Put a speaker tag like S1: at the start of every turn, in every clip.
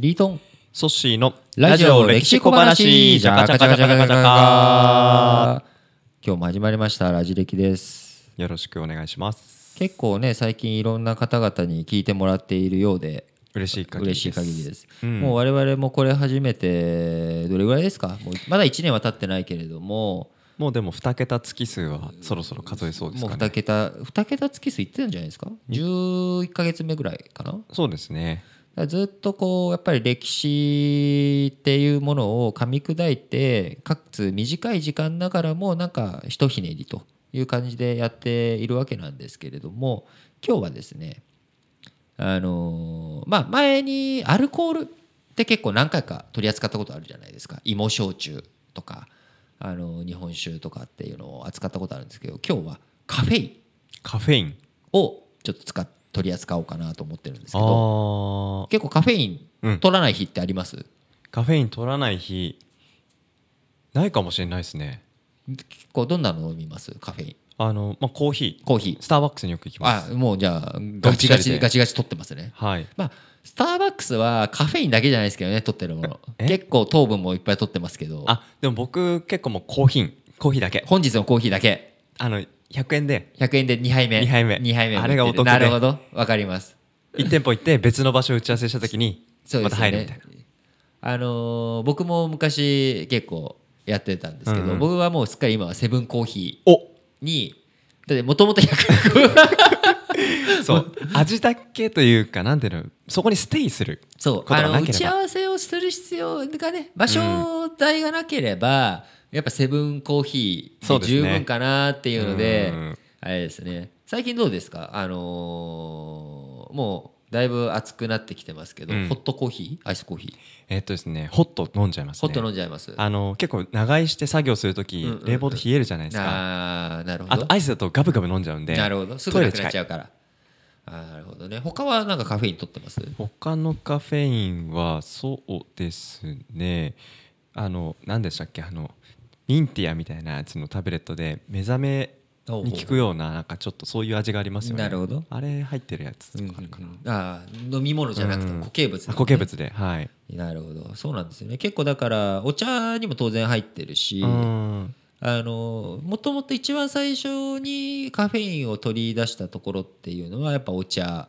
S1: リートン。
S2: ソッシーの
S1: ラジオ歴史小話。
S2: じゃかじゃかじゃかじゃかじゃか
S1: 今日も始まりましたラジ歴です
S2: よろしくお願いします
S1: 結構ね最近いろんな方々に聞いてもらっているようで
S2: 嬉しい限りです
S1: 嬉しい限りです、
S2: うん
S1: もう我々もこれ始めてどれぐらいですかもうまだ1年は経ってないけれども
S2: もうでも2桁月数はそろそろ数えそうです
S1: もう2
S2: かね
S1: 桁2桁月数いってたんじゃないですか11か月目ぐらいかな
S2: そうですね
S1: ずっとこうやっぱり歴史っていうものを噛み砕いてかつ短い時間ながらもなんかひとひねりという感じでやっているわけなんですけれども今日はですねあのーまあ前にアルコールって結構何回か取り扱ったことあるじゃないですか。芋焼酎とかあの日本酒とかっていうのを扱ったことあるんですけど今日はカフェイン。
S2: カフェイン。
S1: をちょっと使っ取り扱おうかなと思ってるんですけ
S2: あ
S1: ど
S2: ー。
S1: 結構カフェイン
S2: うん。
S1: 取らない日ってあります、
S2: カフェイン取らない日ないかもしれないですね。
S1: 結構どんなの飲みます？カフェイン。
S2: あの、まあ、コーヒ
S1: コーヒ
S2: ー。スターバックスによく行き
S1: ー
S2: ます。
S1: あもうじゃあガチガチガチガチ取ってますね。
S2: はい。
S1: まあスターバックスはカフェインだけじゃないですけどね取ってるもの。
S2: え？
S1: 結構糖分もいっぱい取ってますけど。
S2: あでも僕結構もうコーヒーコーヒーだけ。
S1: 本日のコーヒーだけ。
S2: あの100円で。
S1: 100円で2杯目。
S2: 二杯目。
S1: 2杯目
S2: あれがお得で。
S1: なるほど。わかります。
S2: 1店舗行って別の場所打ち合わせした時にまた入るみたい
S1: ね
S2: な。
S1: あのー僕も昔結構やってたんですけど、
S2: うんうん。
S1: 僕はもうすっかり今はセブンコーヒー
S2: お。
S1: にだってもともと100
S2: そう。味だけというかなんていうのそこにステイする
S1: そう。あの打ち合わせをする必要がね場所代がなければ、やっぱセブンコーヒー
S2: で
S1: 十分かなっていうので
S2: うん。
S1: あれですね。最近どうですか？あのーもうだいぶ暑くなってきてますけど、
S2: うん。
S1: ホットコーヒー？アイスコーヒー？
S2: えっとですねホット飲んじゃいますね。
S1: ホット飲んじゃいます、
S2: あの結構長居して作業するとき、
S1: うんうんうん。
S2: 冷房で冷えるじゃないですか。
S1: あーなるほど。
S2: あとアイスだとガブガブ飲んじゃうんで。
S1: なるほど。すぐなくなっちゃ
S2: う
S1: うから。あーなるほどね。他はなんかカフェイン取ってます？
S2: 他のカフェインはそうですね。あの何でしたっけ？あのミンティアみたいなやつのタブレットで目覚めに効くようななんかちょっとそういう味がありますよね。
S1: なるほど。
S2: あれ入ってるやつ
S1: うん
S2: とかあるかな、
S1: あー飲み物じゃなくて
S2: うん。
S1: 固形物、
S2: あ固形物ではい。
S1: なるほど。そうなんですよね。結構だからお茶にも当然入ってるし、
S2: うん。
S1: あのもともと一番最初にカフェインを取り出したところっていうのはやっぱお茶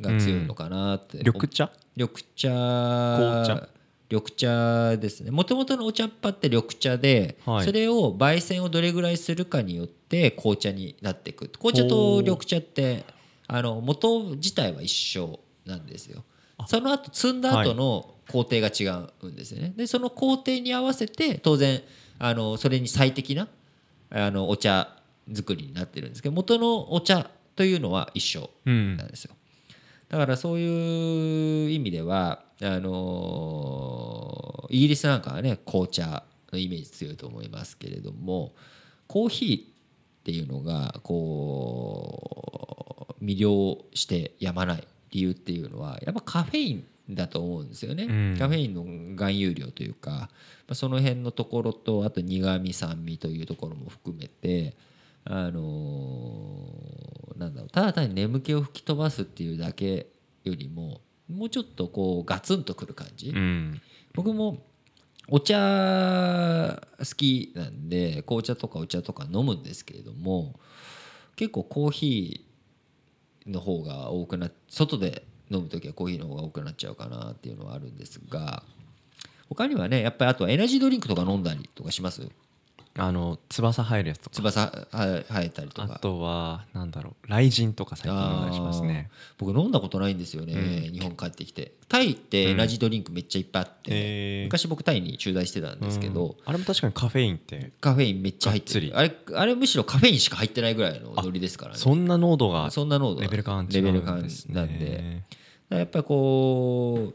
S1: が強いのかなって、
S2: 緑茶？
S1: 緑茶。
S2: 紅茶？
S1: 緑茶ですね。もともとのお茶っ葉って緑茶で、
S2: はい。
S1: それを焙煎をどれぐらいするかによって紅茶になっていく。紅茶と緑茶ってあの元自体は一緒なんですよ。その後積んだ後の工程が違うんですよね。でその工程に合わせて当然あのそれに最適なあのお茶作りになってるんですけど元のお茶というのは一緒
S2: うん
S1: なんですよ。だからそういう意味ではあのイギリスなんかはね紅茶のイメージ強いと思いますけれどもコーヒーっていうのがこう魅了してやまない理由っていうのはやっぱカフェインだと思うんですよね、
S2: うん。
S1: カフェインの含有量というかまあその辺のところとあと苦味酸味というところも含めてあのーなんだろうただ単に眠気を吹き飛ばすっていうだけよりももうちょっとこうガツンとくる感じ、
S2: うん。
S1: 僕もお茶好きなんで紅茶とかお茶とか飲むんですけれども結構コーヒーの方が多くなっ外で飲む時はコーヒーの方が多くなっちゃうかなっていうのはあるんですが他にはねやっぱりあとはエナジードリンクとか飲んだりとかします？
S2: あの翼入るやつとか。
S1: 翼は生えたりとか。
S2: あとはなんだろう雷神とか最近飲んだりしますね。
S1: 僕飲んだことないんですよね、日本帰ってきて。タイってエナジードリンクめっちゃいっぱいあって、
S2: へー。
S1: 昔僕タイに駐在してたんですけど、
S2: うん。あれも確かにカフェインって
S1: カフェインめっちゃ入ってる。
S2: が
S1: あれあれむしろカフェインしか入ってないぐらいのノリですからね。
S2: そんな濃度が
S1: そんな濃度
S2: レベル感違
S1: レベル感なんで。やっぱりこう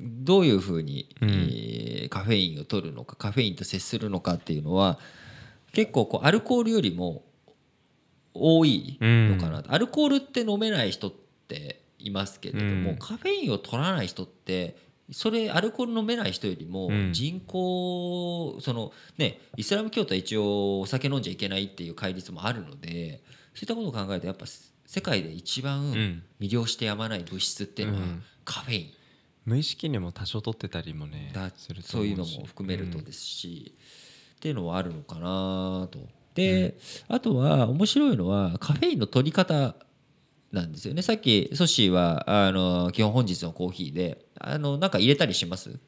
S1: どういうふうに、
S2: うん。
S1: えーカフェインを取るのかカフェインと接するのかっていうのは結構こうアルコールよりも多いのかな、アルコールって飲めない人っていますけれども、
S2: うん。
S1: カフェインを取らない人ってそれアルコール飲めない人よりも
S2: うん。
S1: 人口、そのねイスラム教徒は一応お酒飲んじゃいけないっていう戒律もあるのでそういったことを考えるとやっぱ世界で一番
S2: ん。
S1: 魅了してやまない物質っていうのは
S2: うん。
S1: カフェイン
S2: 無意識にも多少取ってたりもね
S1: だ
S2: すると
S1: そういうのも含めるとですし、っていうのはあるのかなと。で、あとは面白いのはカフェインの取り方なんですよね。さっきソッシーはあの基本本日のコーヒーであのなんか入れたりします？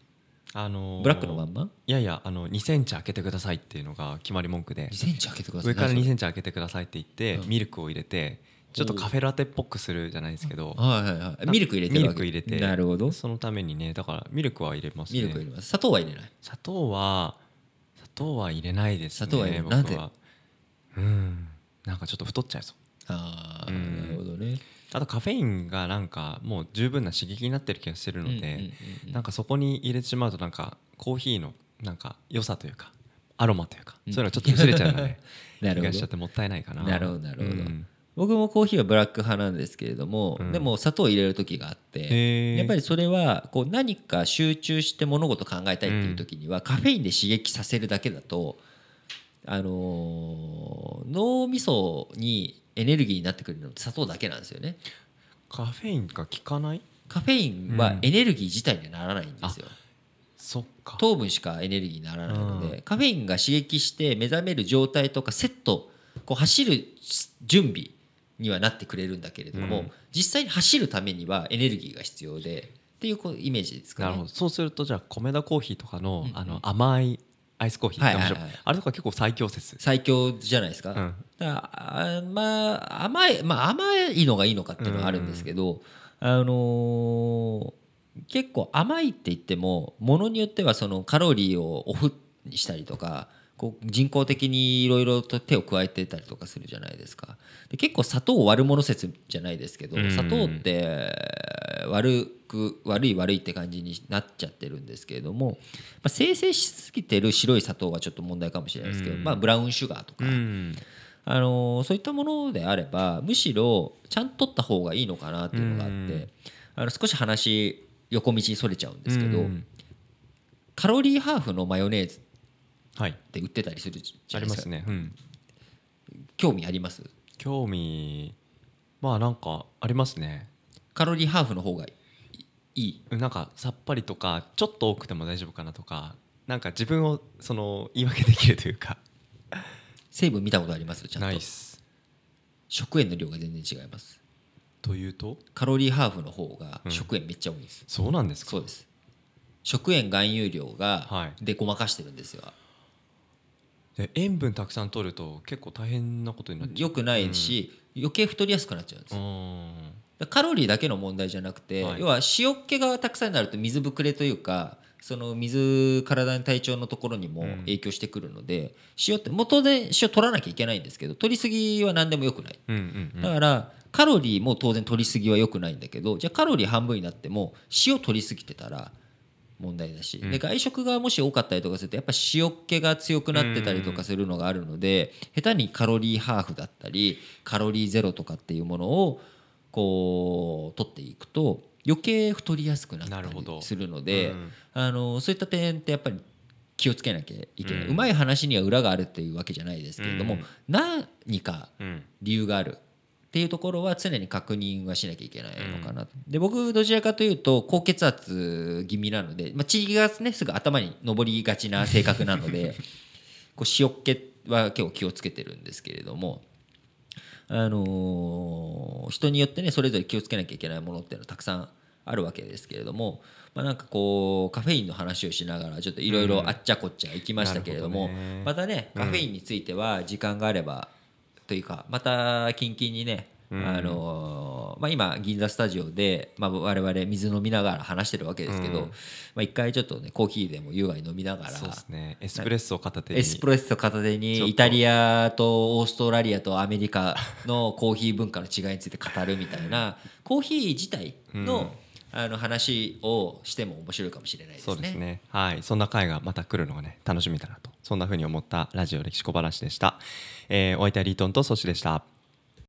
S2: あのー
S1: ブラックのまんま？
S2: いやいやあの2センチ開けてくださいっていうのが決まり文句で。
S1: 2センチ開けてください。
S2: 上から2
S1: ン
S2: センチ開けてくださいって言って、
S1: うん。
S2: ミルクを入れてちょっとカフェラテっぽくするじゃないですけど、
S1: はいはいはい。ミルク入れて
S2: ミルク入れて
S1: なるほど。
S2: そのためにねだからミルクは入れますね。
S1: ミルク入れます。砂糖は入れない。
S2: 砂糖は砂糖は入れないですね
S1: 砂糖は入れない。
S2: 僕は。うん。なんかちょっと太っちゃいそう。
S1: ああ、
S2: うん。
S1: なるほどね。
S2: あとカフェインがなんかもう十分な刺激になってる気がしてるので、
S1: うんうん
S2: なんかそこに入れてしまうとなんかコーヒーのなんか良さというかアロマというか、
S1: うん
S2: そういうのがちょっと薄れちゃうので
S1: なるほど。
S2: 気がしちゃってもったいないかな。
S1: なるほどなるほど。
S2: うん
S1: 僕もコーヒーはブラック派なんですけれども、
S2: うん。
S1: でも砂糖を入れる時があってやっぱりそれはこう何か集中して物事考えたいっていう時には、カフェインで刺激させるだけだと、あのー脳みそにエネルギーになってくるのって砂糖だけなんですよね。
S2: カフェインが効かない？
S1: カフェインはエネルギー自体にはならないんですよ、
S2: そっか。
S1: 糖分しかエネルギーにならないので、
S2: う
S1: カフェインが刺激して目覚める状態とかセットこう走る準備にはなってくれるんだけれども、
S2: うん。
S1: 実際に走るためにはエネルギーが必要でっていうこうイメージですかね。
S2: なるほど。そうするとじゃあ米田コーヒーとかの,、
S1: うん。うん
S2: あの甘いアイスコーヒー
S1: はいはいはい。
S2: あれとか結構最強説。
S1: 最強じゃないですか。
S2: うん。
S1: だあまあ甘いまあ甘いのがいいのかっていうのはあるんですけど、あのー結構甘いって言ってもものによってはそのカロリーをオフにしたりとかこう人工的にいろいろと手を加えてたりとかするじゃないですか。で結構砂糖を悪者説じゃないですけど、
S2: うん。
S1: 砂糖って悪く悪い悪いって感じになっちゃってるんですけれども、まあ、生成しすぎてる白い砂糖がちょっと問題かもしれないですけど、
S2: うん。
S1: まあ、ブラウンシュガーとか、
S2: うん。
S1: あのそういったものであればむしろちゃんと取った方がいいのかなっていうのがあって、
S2: うん。
S1: あの少し話横道にそれちゃうんですけど、
S2: うん。
S1: カロリーハーフのマヨネーズっ
S2: はい。
S1: て売ってたりするじゃ
S2: あり
S1: ないでか。
S2: ますすね。うん。
S1: 興味あります？
S2: 興味まあなんかありますね。
S1: カロリーハーフの方がいい？
S2: なんかさっぱりとかちょっと多くても大丈夫かなとかなんか自分をその言い訳できるというか。
S1: 成分見たことあります？ちゃんと。
S2: ナイス
S1: 食塩の量が全然違います。
S2: というと？
S1: カロリーハーフの方が
S2: うん。
S1: 食塩めっちゃ多いんです、
S2: そうなんですか。
S1: そうです。食塩含有量が
S2: はい。
S1: でごまかしてるんですよ。
S2: で塩分たくさん取ると結構大変なことになっちゃう。
S1: よくないし、余計太りやすくなっちゃうんですカロリーだけの問題じゃなくて、
S2: はい。
S1: 要は塩っ気がたくさんになると水ぶくれというかその水体の体調のところにも
S2: うん。
S1: 影響してくるので、塩ってもう当然塩取らなきゃいけないんですけど取りすぎは何でもよくない。
S2: うんうんうん。
S1: だからカロリーも当然取りすぎはよくないんだけどじゃあカロリー半分になっても塩取りすぎてたら問題だし、
S2: うん。
S1: で外食がもし多かったりとかするとやっぱ塩っ気が強くなってたりとかするのがあるので、下手にカロリーハーフだったりカロリーゼロとかっていうものをこう取っていくと余計太りやすくなった
S2: なるほど。
S1: りするので、
S2: うん。
S1: あのそういった点ってやっぱり気をつけなきゃいけない、
S2: う
S1: うんまい話には裏があるっていうわけじゃないですけれども、
S2: うん。
S1: 何か
S2: うん。
S1: 理由があるっていうところは常に確認はしなきゃいけないのかな。と、で僕どちらかというと高血圧気味なので、まあ、血がねすぐ頭に上りがちな性格なので こう塩っ気は結構気をつけてるんですけれども。あのー人によってねそれぞれ気をつけなきゃいけないものっていうのはたくさんあるわけですけれども、まあ、なんかこうカフェインの話をしながらちょっといろいろあっちゃこっちゃ行きましたけれども、
S2: なるほどね。
S1: またねカフェインについては時間があれば、というかまたキンキンにね、
S2: うん。
S1: あのーまあ、今銀座スタジオで、まあ、我々水飲みながら話してるわけですけど、
S2: うん。
S1: まあ、一回ちょっとねコーヒーでも優雅に飲みながら
S2: そうですね。エスプレッソを片手に。
S1: エスプレッソ片手にイタリアとオーストラリアとアメリカのコーヒー文化の違いについて語るみたいなコーヒー自体の,、あの話をしても面白いかもしれないですね。
S2: そうですね。はい。そんな回がまた来るのがね楽しみだなと。そんな風に思ったラジオ歴史小話でした、えー、お相手はリートンとソシでした。